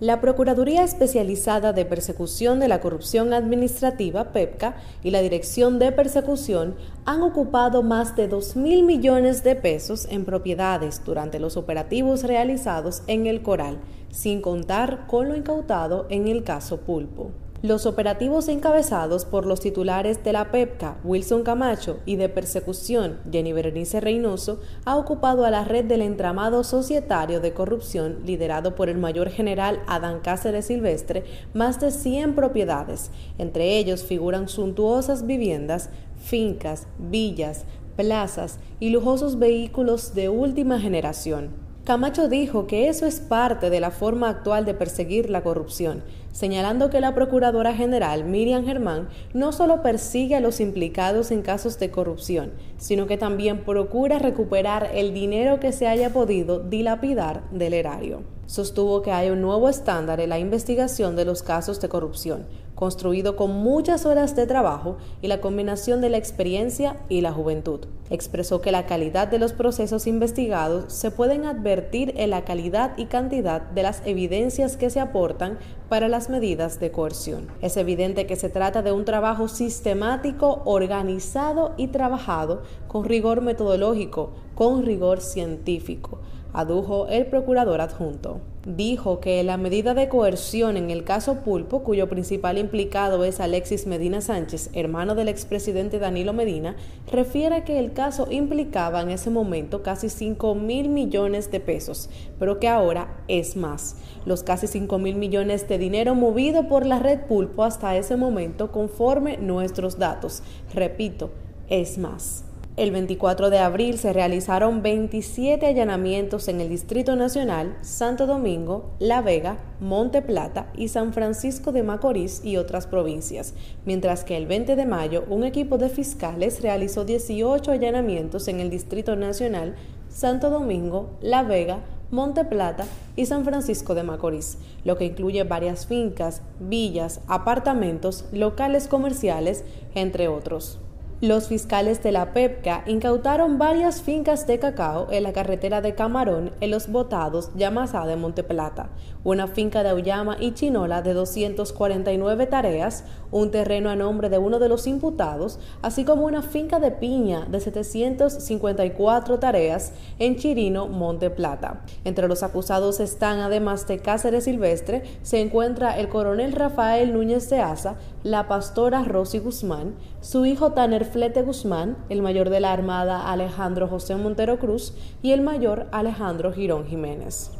La Procuraduría Especializada de Persecución de la Corrupción Administrativa, PEPCA, y la Dirección de Persecución han ocupado más de 2 mil millones de pesos en propiedades durante los operativos realizados en el Coral, sin contar con lo incautado en el caso Pulpo. Los operativos encabezados por los titulares de la PEPCA, Wilson Camacho, y de persecución, Jenny Berenice Reynoso, ha ocupado a la red del entramado societario de corrupción liderado por el mayor general Adán Cáceres Silvestre más de 100 propiedades. Entre ellos figuran suntuosas viviendas, fincas, villas, plazas y lujosos vehículos de última generación. Camacho dijo que eso es parte de la forma actual de perseguir la corrupción, señalando que la Procuradora General Miriam Germán no solo persigue a los implicados en casos de corrupción, sino que también procura recuperar el dinero que se haya podido dilapidar del erario. Sostuvo que hay un nuevo estándar en la investigación de los casos de corrupción, construido con muchas horas de trabajo y la combinación de la experiencia y la juventud. Expresó que la calidad de los procesos investigados se pueden advertir en la calidad y cantidad de las evidencias que se aportan para medidas de coerción. Es evidente que se trata de un trabajo sistemático, organizado y trabajado con rigor metodológico, con rigor científico adujo el procurador adjunto. Dijo que la medida de coerción en el caso Pulpo, cuyo principal implicado es Alexis Medina Sánchez, hermano del expresidente Danilo Medina, refiere que el caso implicaba en ese momento casi 5 mil millones de pesos, pero que ahora es más. Los casi 5 mil millones de dinero movido por la red Pulpo hasta ese momento conforme nuestros datos. Repito, es más. El 24 de abril se realizaron 27 allanamientos en el Distrito Nacional, Santo Domingo, La Vega, Monte Plata y San Francisco de Macorís y otras provincias, mientras que el 20 de mayo un equipo de fiscales realizó 18 allanamientos en el Distrito Nacional, Santo Domingo, La Vega, Monte Plata y San Francisco de Macorís, lo que incluye varias fincas, villas, apartamentos, locales comerciales, entre otros. Los fiscales de la PEPCA incautaron varias fincas de cacao en la carretera de Camarón en los Botados, Yamasá de Monteplata, una finca de Auyama y Chinola de 249 tareas, un terreno a nombre de uno de los imputados, así como una finca de piña de 754 tareas en Chirino, Monteplata. Entre los acusados están, además de Cáceres Silvestre, se encuentra el coronel Rafael Núñez de Asa, la pastora Rosy Guzmán, su hijo Tanner Flete Guzmán, el mayor de la Armada Alejandro José Montero Cruz y el mayor Alejandro Girón Jiménez.